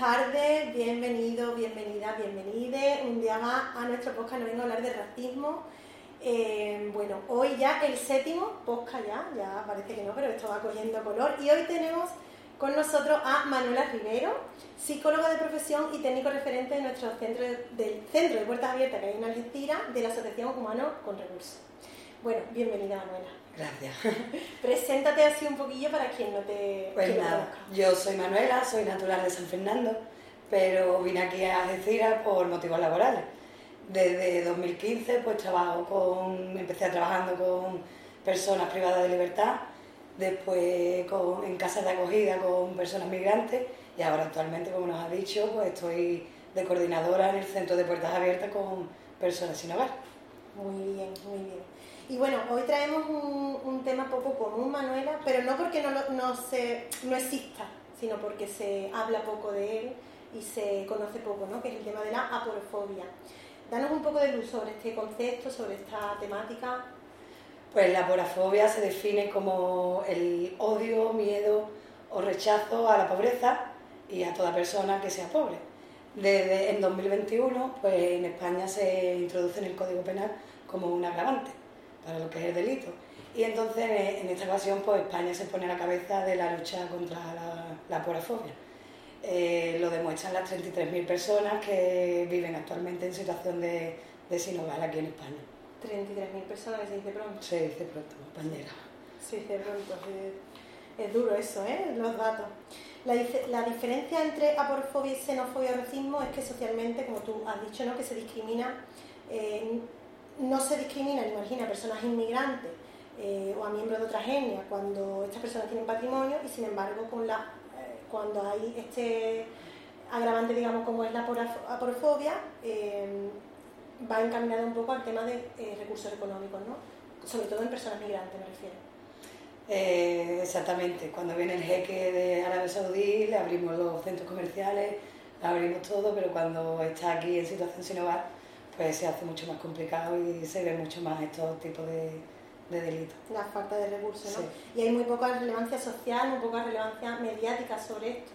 Tardes, bienvenido, bienvenida, bienvenide. Un día más a nuestro podcast, no vengo a hablar de racismo. Eh, bueno, hoy ya el séptimo podcast ya, ya parece que no, pero esto va cogiendo color. Y hoy tenemos con nosotros a Manuela Rivero, psicóloga de profesión y técnico referente de nuestro centro de- del Centro de Puertas Abiertas que hay en Algeciras de la Asociación Humano con Recursos. Bueno, bienvenida Manuela. Gracias. Preséntate así un poquillo para quien no te, Pues no nada, yo soy Manuela, soy natural de San Fernando, pero vine aquí a Algeciras por motivos laborales. Desde 2015 pues trabajo con, empecé trabajando con personas privadas de libertad, después con, en casas de acogida con personas migrantes y ahora actualmente, como nos ha dicho, pues estoy de coordinadora en el centro de puertas abiertas con personas sin hogar. Muy bien, muy bien. Y bueno, hoy traemos un, tema poco común, Manuela, pero no porque no, no, se, no exista, sino porque se habla poco de él y se conoce poco, ¿no? que es el tema de la aporofobia. Danos un poco de luz sobre este concepto, sobre esta temática. Pues la porafobia se define como el odio, miedo o rechazo a la pobreza y a toda persona que sea pobre. Desde en 2021, pues en España se introduce en el Código Penal como un agravante para lo que es el delito. Y entonces en esta ocasión, pues España se pone a la cabeza de la lucha contra la, la porafobia. Eh, lo demuestran las 33.000 personas que viven actualmente en situación de, de sin hogar aquí en España. 33.000 personas que se dice pronto. Se dice pronto, compañera. Se dice pronto. Es, es duro eso, ¿eh? Los datos. La, la diferencia entre aporofobia y xenofobia o racismo es que socialmente, como tú has dicho, ¿no? que se discrimina, eh, no se discrimina ni margina a personas inmigrantes eh, o a miembros de otra etnia cuando estas personas tienen patrimonio y sin embargo con la, eh, cuando hay este agravante, digamos, como es la eh, va encaminado un poco al tema de recursos económicos, ¿no? Sobre todo en personas migrantes, me refiero. Eh, exactamente, cuando viene el jeque de Arabia Saudí le abrimos los centros comerciales, le abrimos todo, pero cuando está aquí en situación sin hogar, pues se hace mucho más complicado y se ve mucho más estos tipos de, de delitos. la falta de recursos, ¿no? Sí. Y hay muy poca relevancia social, muy poca relevancia mediática sobre esto.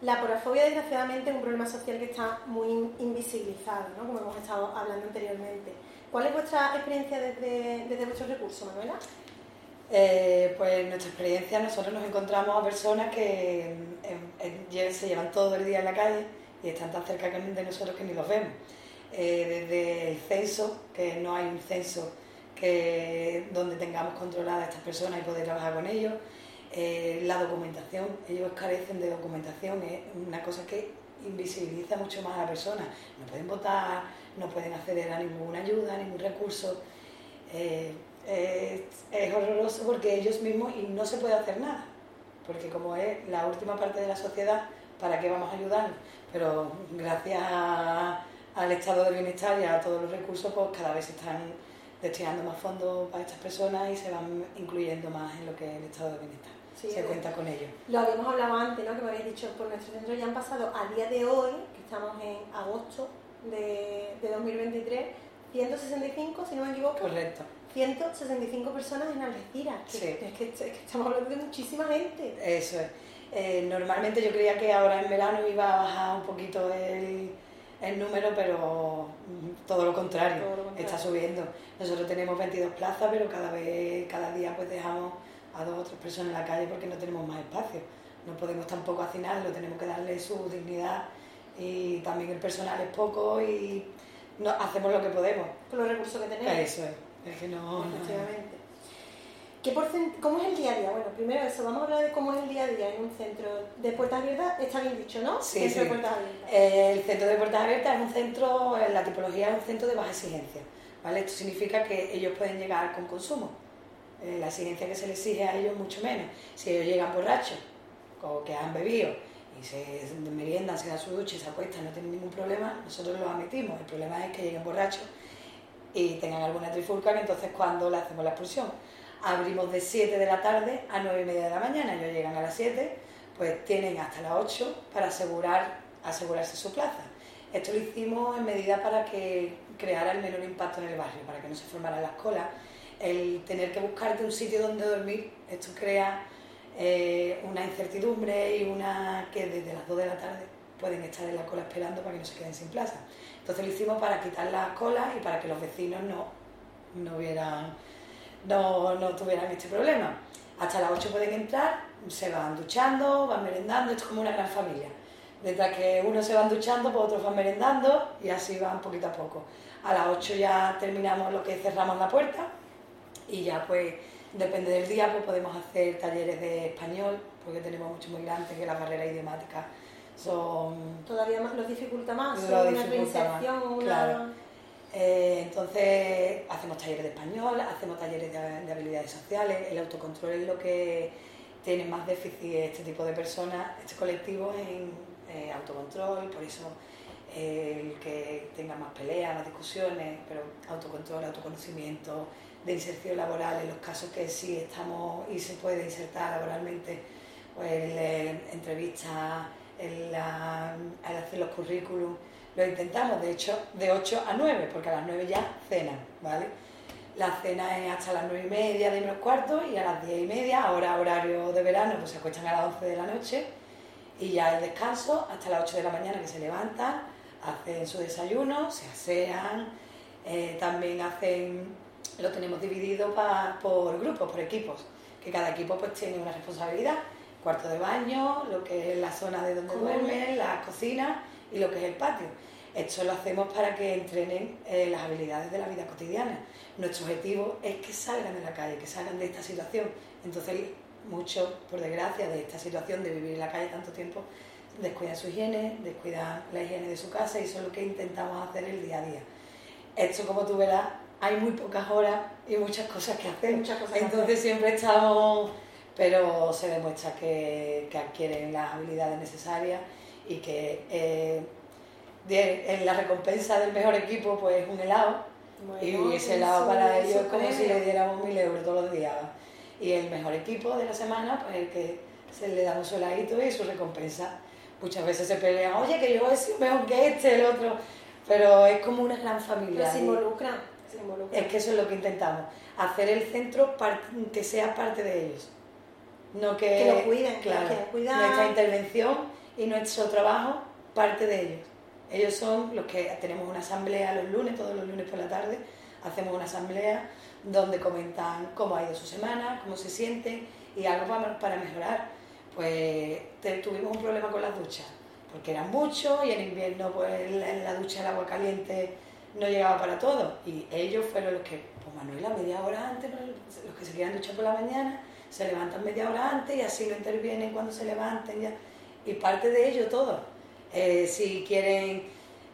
La porafobia, desgraciadamente, es un problema social que está muy in- invisibilizado, ¿no? Como hemos estado hablando anteriormente. ¿Cuál es vuestra experiencia desde, desde vuestros recursos, Manuela? Eh, pues en nuestra experiencia nosotros nos encontramos a personas que em, em, se llevan todo el día en la calle y están tan cerca de nosotros que ni los vemos. Eh, desde el censo, que no hay un censo que, donde tengamos controladas a estas personas y poder trabajar con ellos. Eh, la documentación, ellos carecen de documentación, es una cosa que invisibiliza mucho más a la persona. No pueden votar, no pueden acceder a ninguna ayuda, a ningún recurso. Es, es horroroso porque ellos mismos y no se puede hacer nada, porque como es la última parte de la sociedad, ¿para qué vamos a ayudarnos? Pero gracias a- al estado de bienestar y a todos los recursos, pues cada vez se están destinando más fondos para estas personas y se van incluyendo más en lo que es el estado de bienestar. Sí, se cuenta con ello. Lo habíamos hablado antes, ¿no? Que me habéis dicho, por nuestro centro ya han pasado a día de hoy, que estamos en agosto de, de 2023, 165, si no me equivoco, Correcto. 165 personas en Algeciras. Que, Sí. es, que, es que estamos hablando de muchísima gente. Eso es. Eh, normalmente yo creía que ahora en verano iba a bajar un poquito el, el número, pero mm, todo lo, contrario, Todo lo contrario. está subiendo. Nosotros tenemos 22 plazas, pero cada vez, cada día pues dejamos a dos o tres personas en la calle porque no tenemos más espacio. No podemos tampoco hacinarlo, tenemos que darle su dignidad y también el personal es poco y no, hacemos lo que podemos. Con los recursos que tenemos. Eso es, es que no... no- Efectivamente. ¿Qué ¿Cómo es el día a día? Bueno, primero eso, vamos a hablar de cómo es el día a día en un centro de puertas abiertas. Está bien dicho, ¿no? Sí, centro de puertas abiertas. el centro de puertas abiertas es un centro, la tipología es un centro de baja exigencia. ¿vale? Esto significa que ellos pueden llegar con consumo. Eh, la exigencia que se les exige a ellos mucho menos. Si ellos llegan borrachos o que han bebido y se meriendan, se dan su ducha y se acuestan, no tienen ningún problema, nosotros los admitimos. El problema es que lleguen borrachos y tengan alguna trifulca, entonces cuando le hacemos la expulsión abrimos de 7 de la tarde a 9 y media de la mañana, ellos llegan a las 7, pues tienen hasta las 8 para asegurar, asegurarse su plaza. Esto lo hicimos en medida para que creara el menor impacto en el barrio, para que no se formaran las colas. El tener que buscarte un sitio donde dormir, esto crea eh, una incertidumbre y una que desde las 2 de la tarde pueden estar en la cola esperando para que no se queden sin plaza. Entonces lo hicimos para quitar las colas y para que los vecinos no, no vieran no, no tuvieran este problema. Hasta las 8 pueden entrar, se van duchando, van merendando, es como una gran familia. Mientras que unos se van duchando, pues otros van merendando y así van poquito a poco. A las 8 ya terminamos lo que cerramos la puerta y ya pues depende del día pues podemos hacer talleres de español porque tenemos mucho muy grandes que las barreras idiomáticas son... Todavía más, lo dificulta más, lo una dificulta una... Eh, entonces, hacemos talleres de español, hacemos talleres de, habilidades sociales, el autocontrol es lo que tiene más déficit este tipo de personas, este colectivo en eh, autocontrol, por eso eh, el que tenga más peleas, más discusiones, pero autocontrol, autoconocimiento, de inserción laboral, en los casos que sí estamos y se puede insertar laboralmente, pues entrevistas, el, hacer los currículums lo intentamos, de hecho, de 8 a 9, porque a las 9 ya cenan, ¿vale? La cena es hasta las 9 y media, de menos cuarto, y a las 10 y media, ahora horario de verano, pues se acuestan a las 11 de la noche, y ya el descanso hasta las 8 de la mañana que se levantan, hacen su desayuno, se asean, eh, también hacen, lo tenemos dividido por grupos, por equipos, que cada equipo pues tiene una responsabilidad, cuarto de baño, lo que es la zona de donde duermen, las cocinas y lo que es el patio. Esto lo hacemos para que entrenen eh, las habilidades de la vida cotidiana. Nuestro objetivo es que salgan de la calle, que salgan de esta situación. Entonces, muchos, por desgracia, de esta situación de vivir en la calle tanto tiempo, descuidan su higiene, descuidan la higiene de su casa y eso es lo que intentamos hacer el día a día. Esto, como tú verás, hay muy pocas horas y muchas cosas que hacer. Muchas cosas Entonces siempre estamos, pero se demuestra que, que adquieren las habilidades necesarias y que eh, en la recompensa del mejor equipo pues un helado. Y ese helado para ellos es como si le diéramos mil euros todos los días. Y el mejor equipo de la semana pues el que se le damos su heladito y su recompensa. Muchas veces se pelean oye que yo he sido mejor que este el otro pero es como una gran familia se involucran es que eso es lo que intentamos hacer el centro que sea parte de ellos no que, que lo cuiden claro, que cuidan. nuestra intervención y nuestro trabajo parte de ellos. Ellos son los que tenemos una asamblea los lunes, todos los lunes por la tarde, hacemos una asamblea donde comentan cómo ha ido su semana, cómo se sienten y algo para mejorar. Pues tuvimos un problema con las duchas, porque eran muchos y en invierno pues en la ducha el agua caliente no llegaba para todo. Y ellos fueron los que, pues Manuela, media hora antes, los que se quedan duchar por la mañana, se levantan media hora antes y así no intervienen cuando se levanten ya y parte de ello todo. Eh, si quieren,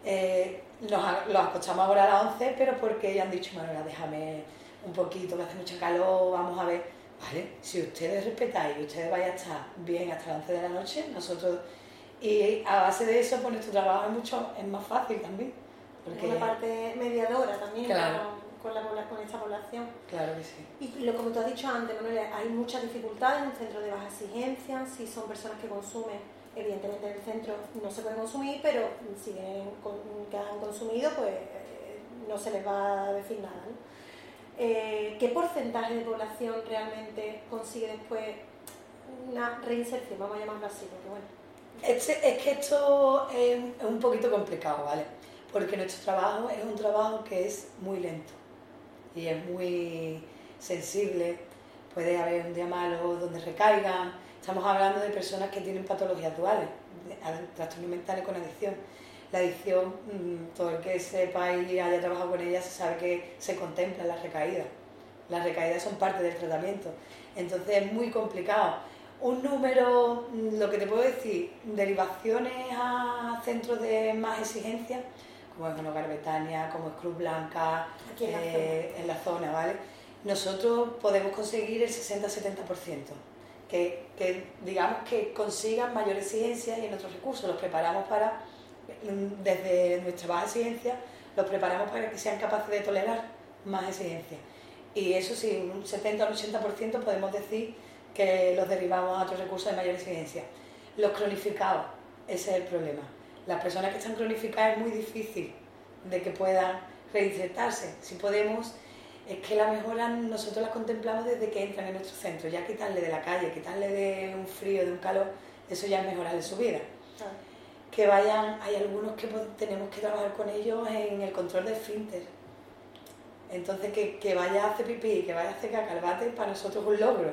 eh, los, acostamos ahora a las 11, pero porque ya han dicho, Manuela, déjame un poquito, que hace mucho calor, vamos a ver. Vale, si ustedes respetáis y ustedes vayan a estar bien hasta las 11 de la noche, nosotros, y a base de eso, pues nuestro trabajo es mucho, es más fácil también. Porque una parte mediadora también con, la, con esta población. Claro que sí. Y lo, como tú has dicho antes, Manuel, hay mucha dificultad en un centro de baja exigencia, si son personas que consumen evidentemente en el centro no se puede consumir, pero si ven que han consumido, pues eh, no se les va a decir nada. Eh, ¿Qué porcentaje de población realmente consigue después una reinserción? Vamos a llamarlo así, porque bueno. Es, que esto es un poquito complicado, ¿vale? Porque nuestro trabajo es un trabajo que es muy lento y es muy sensible. Puede haber un día malo donde recaigan, Estamos hablando de personas que tienen patologías duales, trastornos mentales con adicción. La adicción, mm, todo el que sepa y haya trabajado con ella se sabe que se contempla la recaída. Las recaídas son parte del tratamiento. Entonces es muy complicado. Un número, mm, lo que te puedo decir, derivaciones a centros de más exigencia, como es Hogar Betania, como es Cruz Blanca, Aquí en la eh, en la zona, ¿vale? Nosotros podemos conseguir el 60-70%, que, que digamos que consigan mayor exigencia y en otros recursos los preparamos para, mm, desde nuestra baja exigencia, los preparamos para que sean capaces de tolerar más exigencia. Y eso sí, un 70 o un 80% podemos decir que los derivamos a otros recursos de mayor exigencia. Los cronificados, ese es el problema. Las personas que están cronificadas es muy difícil de que puedan reinsertarse. Si podemos, es que la mejora nosotros la contemplamos desde que entran en nuestro centro. Ya quitarle de la calle, quitarle de un frío, de un calor, eso ya es mejorarle su vida. Que vayan, hay algunos que tenemos que trabajar con ellos en el control del esfínter. Entonces, que, que vaya a hacer pipí, que vaya a hacer caca para nosotros es un logro.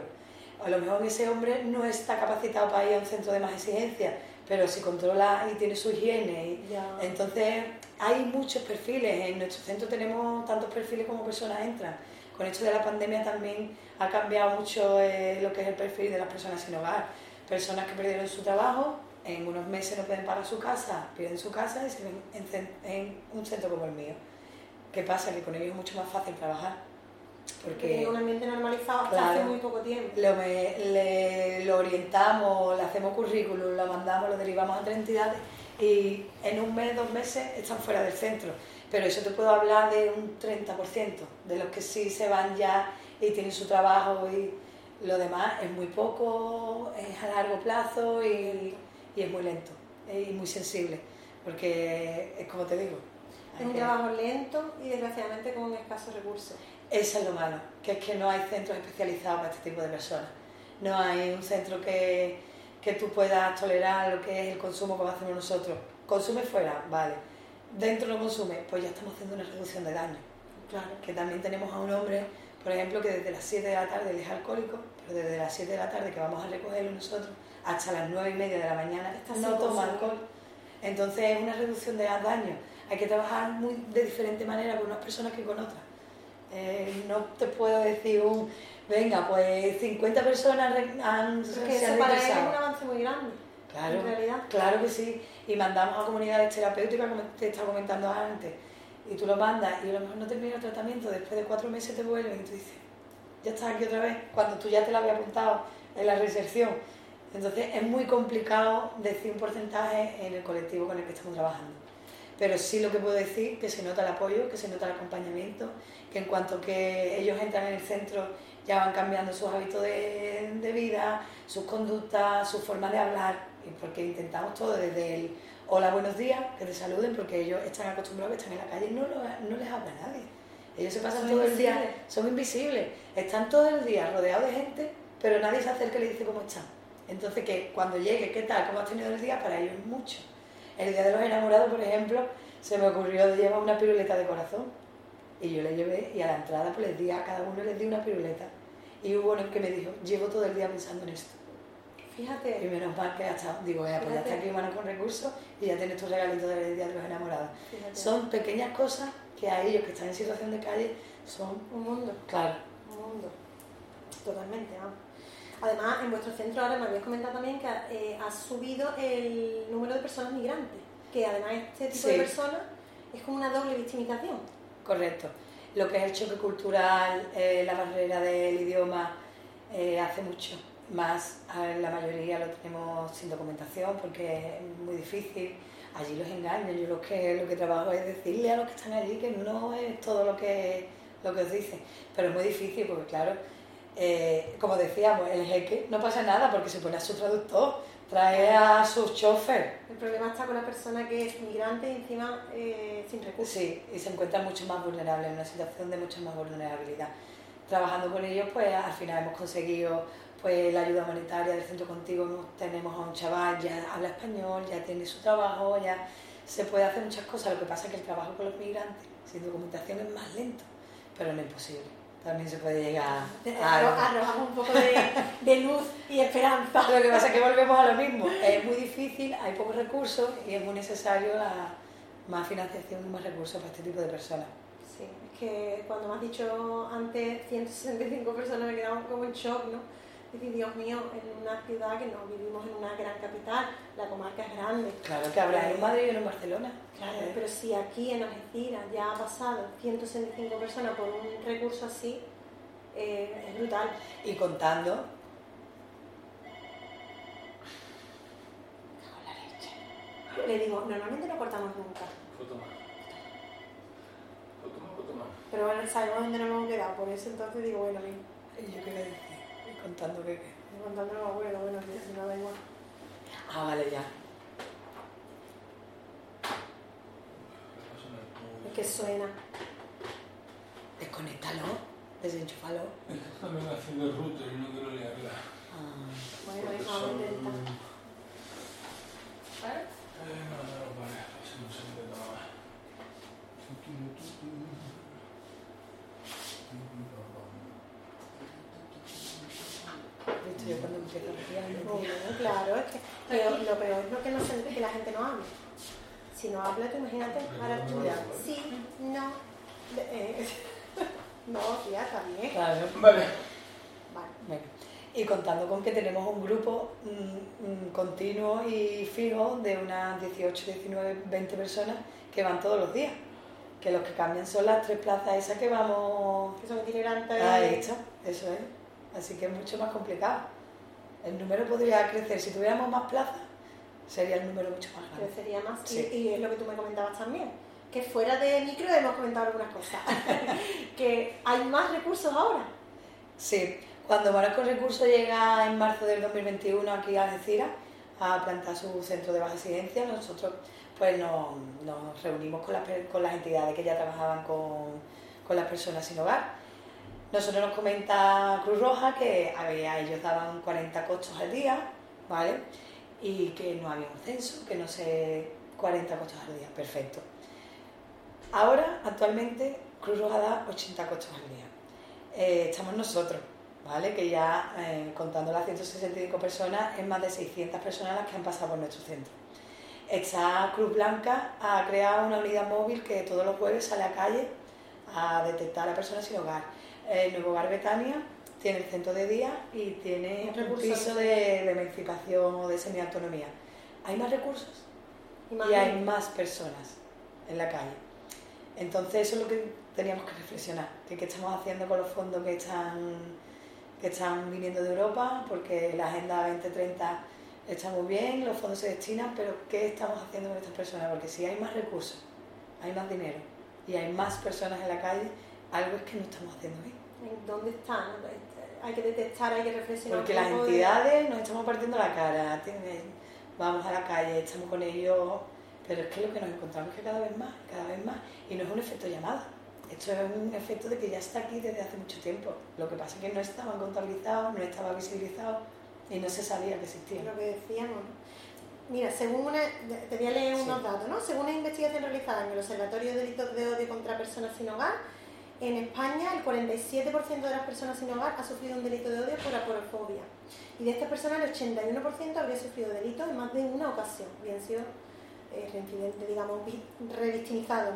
A lo mejor ese hombre no está capacitado para ir a un centro de más exigencia, pero si controla y tiene su higiene. y- Ya. entonces, hay muchos perfiles. En nuestro centro tenemos tantos perfiles como personas entran. Con esto de la pandemia también ha cambiado mucho eh, lo que es el perfil de las personas sin hogar. Personas que perdieron su trabajo, en unos meses no pueden pagar su casa, pierden su casa y se ven en, en un centro como el mío. ¿Qué pasa? Que con ellos es mucho más fácil trabajar. Porque en un ambiente normalizado hasta Claro. hace muy poco tiempo. lo, me- le- lo orientamos, le hacemos currículum, lo mandamos, lo derivamos a otras entidades y en un mes, dos meses están fuera del centro. Pero eso te puedo hablar de un 30%, de los que sí se van ya y tienen su trabajo y lo demás es muy poco, es a largo plazo y, y es muy lento y muy sensible, porque es como te digo. Es un que- trabajo lento y desgraciadamente con escasos recursos. Eso es lo malo, que es que no hay centros especializados para este tipo de personas. No hay un centro que, que tú puedas tolerar lo que es el consumo como hacemos nosotros. Consume fuera, vale. Dentro no consume, pues ya estamos haciendo una reducción de daño. Claro. Que también tenemos a un hombre, por ejemplo, que desde las 7 de la tarde él es alcohólico, pero desde las 7 de la tarde que vamos a recogerlo nosotros hasta las 9 y media de la mañana Está no toma alcohol. Entonces es una reducción de daño. Hay que trabajar muy de diferente manera con unas personas que con otras. Eh, no te puedo decir un, venga, pues 50 personas han, Porque se han para él es un avance muy grande. Claro, en realidad. claro que sí. Y mandamos a comunidades terapéuticas, como te estaba comentando antes. Y tú lo mandas y a lo mejor no termina el tratamiento, después de cuatro meses te vuelven y tú dices, ya estás aquí otra vez, cuando tú ya te lo habías apuntado en la reinserción. Entonces es muy complicado decir un porcentaje en el colectivo con el que estamos trabajando. Pero sí lo que puedo decir, que se nota el apoyo, que se nota el acompañamiento, que en cuanto que ellos entran en el centro ya van cambiando sus hábitos de, de vida, sus conductas, su forma de hablar, porque intentamos todo desde el hola, buenos días, que te saluden, porque ellos están acostumbrados que están en la calle y no, lo- no les habla nadie. Ellos se pasan Son todo el día, son invisibles, están todo el día rodeados de gente, pero nadie se acerca y le dice cómo están. Entonces, que cuando llegue, ¿qué tal? ¿Cómo has tenido el día? Para ellos es mucho. El día de los enamorados, por ejemplo, se me ocurrió de llevar una piruleta de corazón. Y yo le llevé y a la entrada pues les di a cada uno les di una piruleta. Y hubo uno que me dijo, llevo todo el día pensando en esto. Y Fíjate, menos mal que hasta, digo, eh, pues ya está Fíjate. aquí mano con recursos y ya tienes tu regalito del día de los enamorados. fíjate. Son pequeñas cosas que a ellos que están en situación de calle son, un mundo. claro, Un mundo. Totalmente, vamos. Además, en vuestro centro ahora me habías comentado también que eh, ha subido el número de personas migrantes, que además este tipo de personas es como una doble victimización. correcto. Lo que es el choque cultural, eh, la barrera del idioma, eh, hace mucho. Más la mayoría lo tenemos sin documentación porque es muy difícil. Allí los engañan. Yo lo que, lo que trabajo es decirle a los que están allí que no es todo lo que, lo que os dicen. Pero es muy difícil porque, claro, eh, como decíamos, el jeque no pasa nada porque se pone a su traductor, trae a su chofer. El problema está con la persona que es migrante y encima eh, sin recursos. Sí, y se encuentran mucho más vulnerables, en una situación de mucha más vulnerabilidad. Trabajando con ellos, pues al final hemos conseguido pues la ayuda humanitaria del centro contigo. Tenemos a un chaval, ya habla español, ya tiene su trabajo, ya se puede hacer muchas cosas. Lo que pasa es que el trabajo con los migrantes sin documentación es más lento, pero no imposible. También se puede llegar a. Arrojamos un poco de, de luz y esperanza. Lo que pasa es que volvemos a lo mismo. Es muy difícil, hay pocos recursos y es muy necesario la, más financiación y más recursos para este tipo de personas. Sí, es que cuando me has dicho antes 165 personas me quedado como en shock, ¿no? Decir, Dios mío, en una ciudad que no vivimos en una gran capital, la comarca es grande. Claro que habrá en Madrid y en Barcelona. Claro, Eh, pero si aquí en Algeciras ya ha pasado 165 personas por un recurso así, eh, es brutal. Y contando. Le digo, normalmente no cortamos nunca, Foto más. Foto más, foto más. pero bueno, sabemos dónde nos hemos quedado, por eso entonces digo, bueno, bien, ¿Y yo qué le decía? Contando que qué. contando bueno, que si no da igual. Ah, vale, ya. Es que suena. Desconéctalo, desenchúfalo. Es que también haciendo el router y no quiero liarla. Ah, Bueno, vamos a intentar. Eh, no, no, no, vale, así no se me nada yo cuando empiezo a respirar. Bueno, claro, es que pero lo peor es lo que, no se, que la gente no habla. Si no habla, tú imagínate, ahora tú Ya. sí, no, eh, no, tía, bien. Claro. Vale. Vale. Venga. Y contando con que tenemos un grupo mm, mm, continuo y fijo de unas 18, 19, 20 personas que van todos los días. Que los que cambian son las tres plazas esas que vamos Que son itinerantes. a hecho. Eso es. Así que es mucho más complicado. El número podría crecer. Si tuviéramos más plazas, sería el número mucho más grande. crecería más. Y- Sí. Y, es lo que tú me comentabas también. Que fuera de micro hemos comentado algunas cosas. que hay más recursos ahora. Sí, cuando Marco Recursos llega en marzo del 2021 aquí a Algeciras a plantar su centro de baja incidencia, nosotros pues nos, nos reunimos con las, con las entidades que ya trabajaban con, con las personas sin hogar. Nosotros nos comenta Cruz Roja que ellos daban 40 cochos al día, ¿vale? Y que no había un censo, que no sé, 40 cochos al día, perfecto. Ahora, actualmente, Cruz Roja da 80 cochos al día. Eh, estamos nosotros, ¿vale? Que ya, eh, contando las 165 personas, es más de 600 personas las que han pasado por nuestro centro. Está Cruz Blanca, ha creado una unidad móvil que todos los jueves sale a calle a detectar a personas sin hogar. El Nuevo Hogar Betania tiene el centro de día y tiene un piso de, de emancipación o de semiautonomía. ¿Hay más recursos? Y hay más personas en la calle. Entonces eso es lo que teníamos que reflexionar, que qué estamos haciendo con los fondos que están, que están viniendo de Europa, porque la Agenda 2030 está muy bien, los fondos se destinan, pero ¿qué estamos haciendo con estas personas? Porque si hay más recursos, hay más dinero y hay más personas en la calle, algo es que no estamos haciendo bien. ¿En ¿Dónde están? Hay que detectar, hay que reflexionar. Porque las de- entidades nos estamos partiendo la cara, tienen- vamos a la calle, estamos con ellos, pero es que lo que nos encontramos es que cada vez más, cada vez más, y no es un efecto llamada, esto es un efecto de que ya está aquí desde hace mucho tiempo. Lo que pasa es que no estaban contabilizados, no estaba visibilizado y no se sabía que existía. lo que decíamos. Mira, según una, te voy a leer unos Sí. datos, ¿no? Según una investigación realizada en el Observatorio de Delitos de Odio contra Personas sin Hogar, en España el 47% de las personas sin hogar ha sufrido un delito de odio por aporofobia. Y de estas personas el 81% habría sufrido delitos en más de una ocasión, bien sido eh, reincidentes, digamos, vi- revictimizados.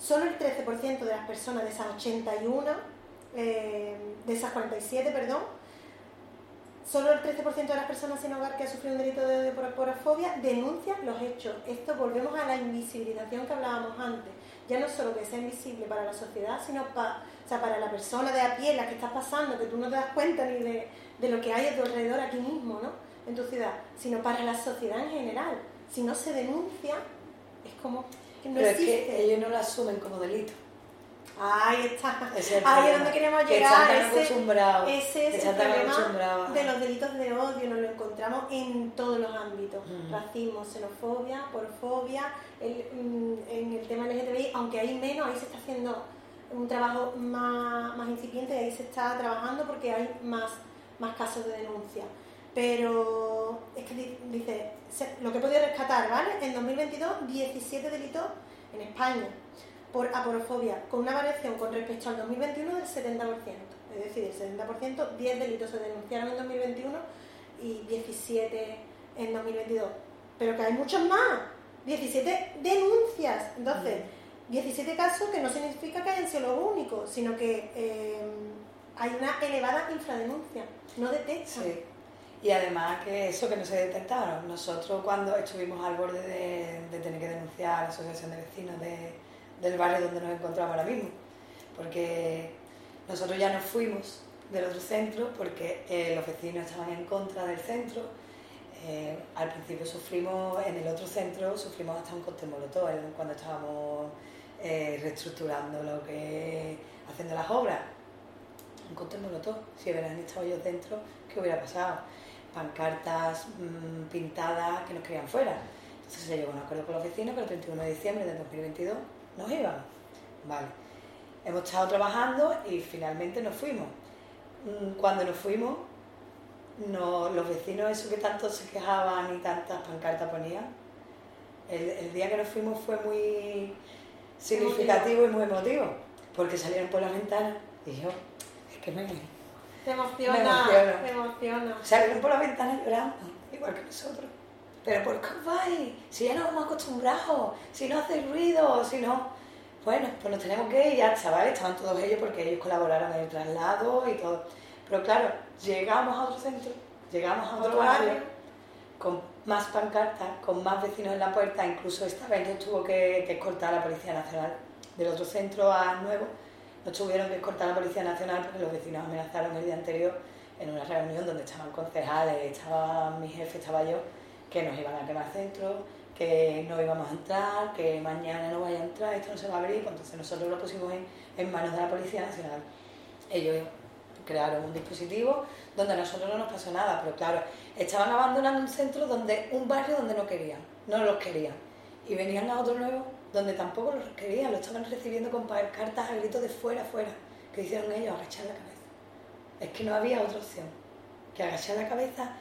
Solo el 13% de las personas de esas 81, eh, de esas 47, perdón, Solo el 13% de las personas sin hogar que ha sufrido un delito de odio por aporofobia denuncian los hechos. Esto volvemos a la invisibilización que hablábamos antes. Ya no solo que sea invisible para la sociedad, sino pa- o sea, para la persona de a pie, la que estás pasando, que tú no te das cuenta ni de, de lo que hay a tu alrededor aquí mismo, ¿no? En tu ciudad, sino para la sociedad en general. Si no se denuncia, es como que no pero es que ellos no lo asumen como delito. Ahí está. Es el Ahí es donde queremos Que llegar. están tan ese- acostumbrados, ese es el problema de los delitos de odio, nos lo encontramos en todos los ámbitos. Ujú. Racismo, xenofobia, porfobia, el- mm, en el tema LGTBI, aunque hay menos, ahí se está haciendo un trabajo más, más incipiente, ahí se está trabajando porque hay más, más casos de denuncia. Pero es que di- dice, lo que he podido rescatar, ¿vale? En 2022, 17 delitos en España por aporofobia, con una variación con respecto al 2021 del 70%. Es decir, el 70%, 10 delitos se denunciaron en 2021 y 17 en 2022. Pero que hay muchos más. 17 denuncias. Entonces, 17 casos que no significa que hayan sido los únicos, sino que eh, hay una elevada infradenuncia, no detectan. Sí. Y además que eso que no se detectaron. Nosotros cuando estuvimos al borde de, de tener que denunciar a la Asociación de Vecinos de- del barrio donde nos encontramos ahora mismo, porque nosotros ya nos fuimos del otro centro porque eh, los vecinos estaban en contra del centro. Eh, al principio sufrimos, en el otro centro sufrimos hasta un cóctel molotov cuando estábamos eh, reestructurando lo que haciendo las obras. Un cóctel molotov, si hubieran estado ellos dentro, ¿qué hubiera pasado? Pancartas mm, pintadas que nos querían fuera. Entonces se llegó a un acuerdo con los vecinos que el 31 de diciembre del 2022 nos íbamos. Vale. Hemos estado trabajando y finalmente nos fuimos. Mm, Cuando nos fuimos, no, los vecinos, eso que tanto se quejaban y tantas pancartas ponían, el, el día que nos fuimos fue muy significativo y muy emotivo, porque salieron por la ventana y yo, es que me, Te emociona, Me emociona. te emociona. salieron por la ventana llorando, igual que nosotros. Pero ¿por qué os vais? Si ya nos hemos acostumbrado, si no hacéis ruido, si no... Bueno, pues nos tenemos que ir ya, chavales, estaban todos ellos porque ellos colaboraron en el traslado y todo. Pero claro, llegamos a otro centro, llegamos a otro barrio, con más pancartas, con más vecinos en la puerta, incluso esta vez nos tuvo que, que escoltar la Policía Nacional. Del otro centro a nuevo, nos tuvieron que escoltar la Policía Nacional porque los vecinos amenazaron el día anterior en una reunión donde estaban concejales, estaba mi jefe, estaba yo, que nos iban a quemar centro, que no íbamos a entrar, que mañana no vaya a entrar, esto no se va a abrir, pues entonces nosotros lo pusimos en, en manos de la Policía Nacional. Ellos crearon un dispositivo donde a nosotros no nos pasó nada, pero claro, estaban abandonando un centro donde un barrio donde no querían, no los querían. Y venían a otro nuevo donde tampoco los querían, lo estaban recibiendo con cartas a gritos de fuera, fuera, que hicieron ellos agachar la cabeza. Es que no había otra opción que agachar la cabeza.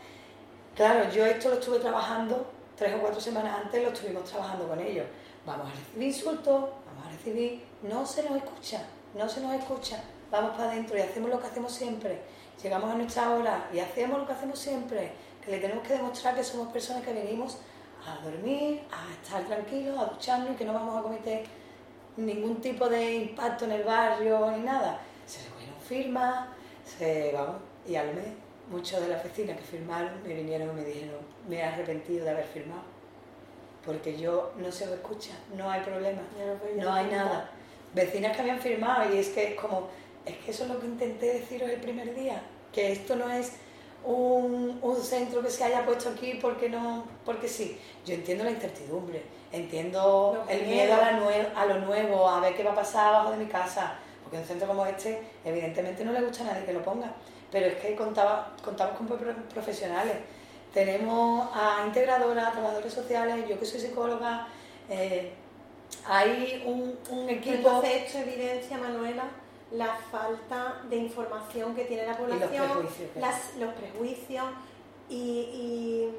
Claro, yo esto lo estuve trabajando tres o cuatro semanas antes, lo estuvimos trabajando con ellos. Vamos a recibir insultos, vamos a recibir, no se nos escucha, no se nos escucha, vamos para adentro y hacemos lo que hacemos siempre. Llegamos a nuestra hora y hacemos lo que hacemos siempre, que le tenemos que demostrar que somos personas que venimos a dormir, a estar tranquilos, a ducharnos y que no vamos a cometer ningún tipo de impacto en el barrio ni nada. Se recogieron firmas, se, vamos, y al mes muchos de las vecinas que firmaron me vinieron y me dijeron, me he arrepentido de haber firmado, porque yo no se os escucha, no hay problema, no hay nada. Vecinas que habían firmado y es que es como, es que eso es lo que intenté deciros el primer día, que esto no es un, un centro que se haya puesto aquí porque no, porque sí. Yo entiendo la incertidumbre, entiendo el miedo a, la nue- a lo nuevo, a ver qué va a pasar abajo de mi casa, porque un centro como este evidentemente no le gusta a nadie que lo ponga, pero es que contaba, contamos con pro- profesionales. Tenemos a integradoras, a trabajadores sociales, yo que soy psicóloga, eh, hay un, un equipo... Entonces esto evidencia, Manuela, la falta de información que tiene la población, prejuicios que las- los prejuicios y, y,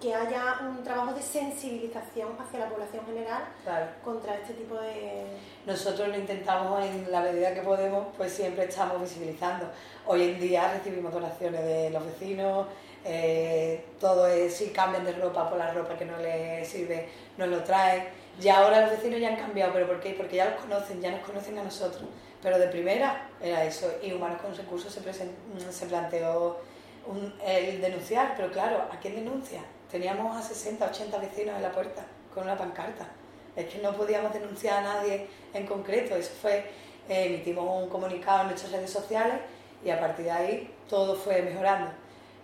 que haya un trabajo de sensibilización hacia la población general Claro. contra este tipo de... Nosotros lo intentamos en la medida que podemos, pues siempre estamos visibilizando. Hoy en día recibimos donaciones de los vecinos, eh, todo es, si cambian de ropa por la ropa que no les sirve, nos lo traen. Ya ahora los vecinos ya han cambiado, ¿pero por qué? Porque ya los conocen, ya nos conocen a nosotros. Pero de primera era eso, y Humanos con Recursos se, se planteó un- el denunciar, pero claro, ¿a quién denuncia? Teníamos a 60, 80 vecinos en la puerta con una pancarta. Es que no podíamos denunciar a nadie en concreto. Eso fue, eh, emitimos un comunicado en nuestras redes sociales y a partir de ahí todo fue mejorando.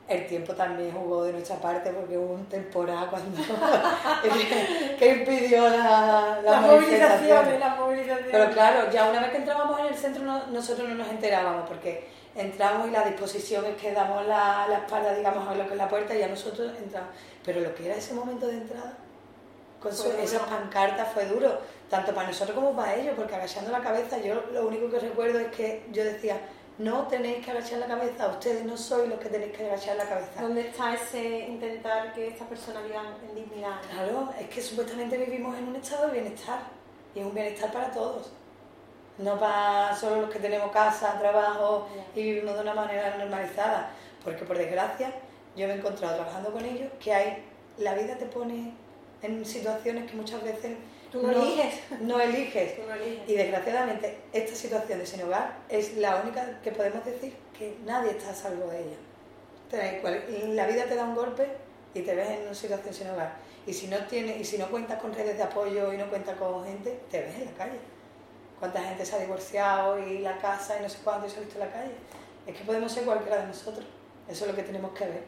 El tiempo también jugó de nuestra parte porque hubo un temporal cuando que, impidió la, movilizaciones. Pero claro, ya una vez que entrábamos en el centro no- nosotros no nos enterábamos porque entramos y la disposición es que damos la, la espalda, digamos, a lo que es la puerta y ya nosotros entramos. Pero lo que era ese momento de entrada, con su- esas pancartas fue duro, tanto para nosotros como para ellos, porque agachando la cabeza, yo lo único que recuerdo es que yo decía, no tenéis que agachar la cabeza, ustedes no sois los que tenéis que agachar la cabeza. ¿Dónde está ese intentar que estas personas vivan en dignidad? Claro, es que supuestamente vivimos en un estado de bienestar y es un bienestar para todos. No para solo los que tenemos casa, trabajo y vivimos de una manera normalizada. Porque por desgracia yo me he encontrado trabajando con ellos que hay, la vida te pone en situaciones que muchas veces Tú no, eliges. No eliges. Tú no eliges. Y desgraciadamente esta situación de sin hogar es la única que podemos decir que nadie está a salvo de ella. La vida te da un golpe y te ves en una situación sin hogar. Y si no tienes, y si no cuentas con redes de apoyo y no cuentas con gente, te ves en la calle. ¿Cuánta gente se ha divorciado y la casa y no sé cuánto y se ha visto en la calle? Es que podemos ser cualquiera de nosotros. Eso es lo que tenemos que ver.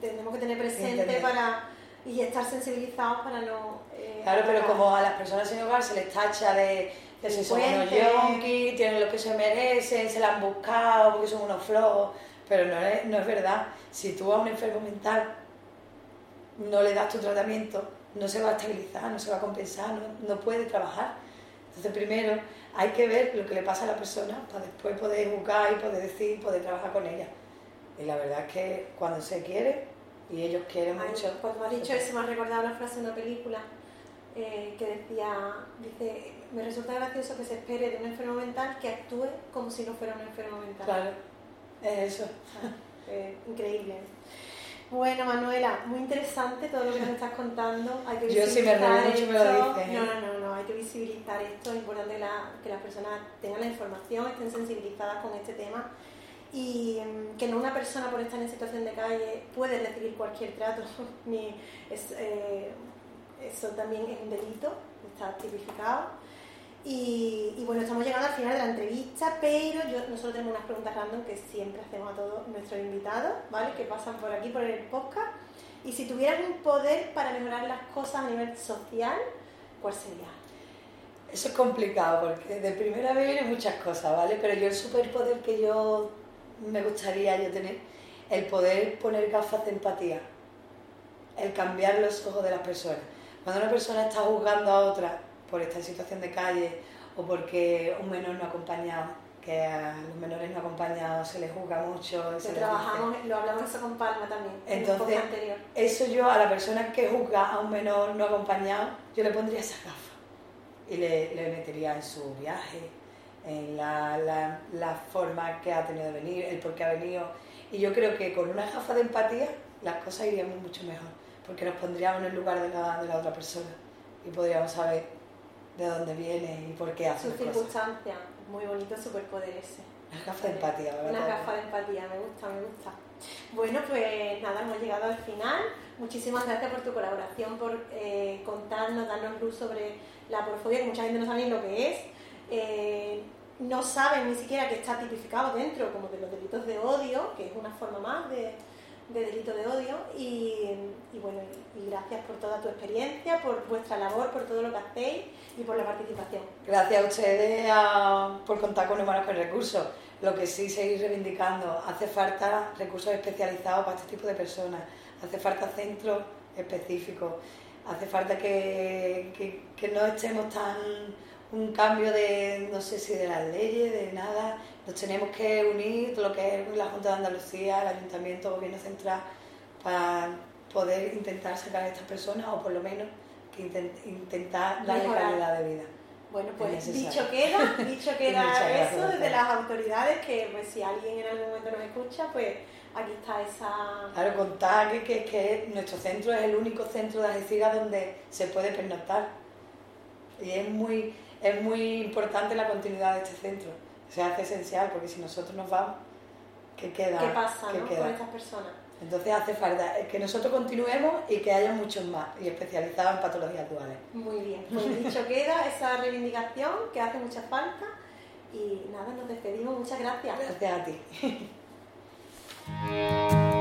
Tenemos que tener presente Entender. para y estar sensibilizados para no. eh, Claro, pero como a las personas sin hogar se les tacha de que si son unos yonkis, tienen lo que se merecen, se la han buscado porque son unos flojos, pero no es, no es verdad. Si tú a un enfermo mental no le das tu tratamiento, no se va a estabilizar, no se va a compensar, no, no puede trabajar. Entonces primero hay que ver lo que le pasa a la persona para después poder educar y poder decir, poder trabajar con ella. Y la verdad es que cuando se quiere, y ellos quieren Ay, mucho... Cuando has dicho eso me ha recordado la frase de una película eh, que decía, dice, me resulta gracioso que se espere de un enfermo mental que actúe como si no fuera un enfermo mental. Claro, es eso. Eh, increíble. Bueno, Manuela, muy interesante todo lo que nos estás contando. Hay que Yo si me río mucho me lo dices, ¿eh? No, no, no, hay que visibilizar esto. Es importante que, la- que las personas tengan la información, estén sensibilizadas con este tema y mm, que no una persona por estar en situación de calle puede recibir cualquier trato. Ni eh, eso también es un delito, está tipificado. Y, y bueno, estamos llegando al final de la entrevista, pero yo, nosotros tenemos unas preguntas random que siempre hacemos a todos nuestros invitados, ¿vale? Que pasan por aquí, por el podcast. Y si tuvieras un poder para mejorar las cosas a nivel social, ¿cuál sería? Eso es complicado porque de primera vez vienen muchas cosas, ¿vale? Pero yo el superpoder que yo me gustaría yo tener, el poder poner gafas de empatía, el cambiar los ojos de las personas. Cuando una persona está juzgando a otra por estar en situación de calle o porque un menor no acompañado, que a los menores no acompañados se les juzga mucho, Lo se trabajamos, lo hablamos eso con Palma también, en el Entonces, anterior. eso yo a la persona que juzga a un menor no acompañado, yo le pondría esa gafa y le, metería en su viaje, en la, la, forma que ha tenido de venir, el por qué ha venido. Y yo creo que con una gafa de empatía las cosas irían mucho mejor, porque nos pondríamos en el lugar de la, de la otra persona y podríamos saber de dónde viene y por qué hace Sus circunstancias, muy bonito superpoder ese. Una gafa de empatía, ¿verdad? Una gafa de empatía, me gusta, me gusta. Bueno, pues nada, hemos llegado al final. Muchísimas gracias por tu colaboración, por eh, contarnos, darnos luz sobre la aporofobia, que mucha gente no sabe ni lo que es. Eh, no saben ni siquiera que está tipificado dentro como de los delitos de odio, que es una forma más de, de delito de odio. Y, y bueno, y gracias por toda tu experiencia, por vuestra labor, por todo lo que hacéis y por la participación. Gracias a ustedes por contar con humanos con recursos. Lo que sí seguir reivindicando, hace falta recursos especializados para este tipo de personas, hace falta centros específicos, hace falta que, que- que no estemos tan un cambio de, no sé si de las leyes, de nada, nos tenemos que unir, lo que es la Junta de Andalucía, el Ayuntamiento, el Gobierno Central, para poder intentar sacar a estas personas o por lo menos que intent- intentar darle Mejorar. calidad de vida. Bueno, pues dicho queda, dicho queda gracias, eso desde las autoridades, que pues si alguien en algún momento nos escucha, pues aquí está esa... Claro, contar que, que, que nuestro centro es el único centro de Algeciras donde se puede pernoctar. Y es muy, es muy importante la continuidad de este centro. Se hace esencial porque si nosotros nos vamos, ¿qué queda? ¿Qué pasa ¿Qué ¿no? queda? con estas personas? Entonces hace falta que nosotros continuemos y que haya muchos más y especializados en patologías duales. Muy bien, pues dicho queda esa reivindicación que hace mucha falta y nada, nos despedimos, muchas gracias. Gracias a ti.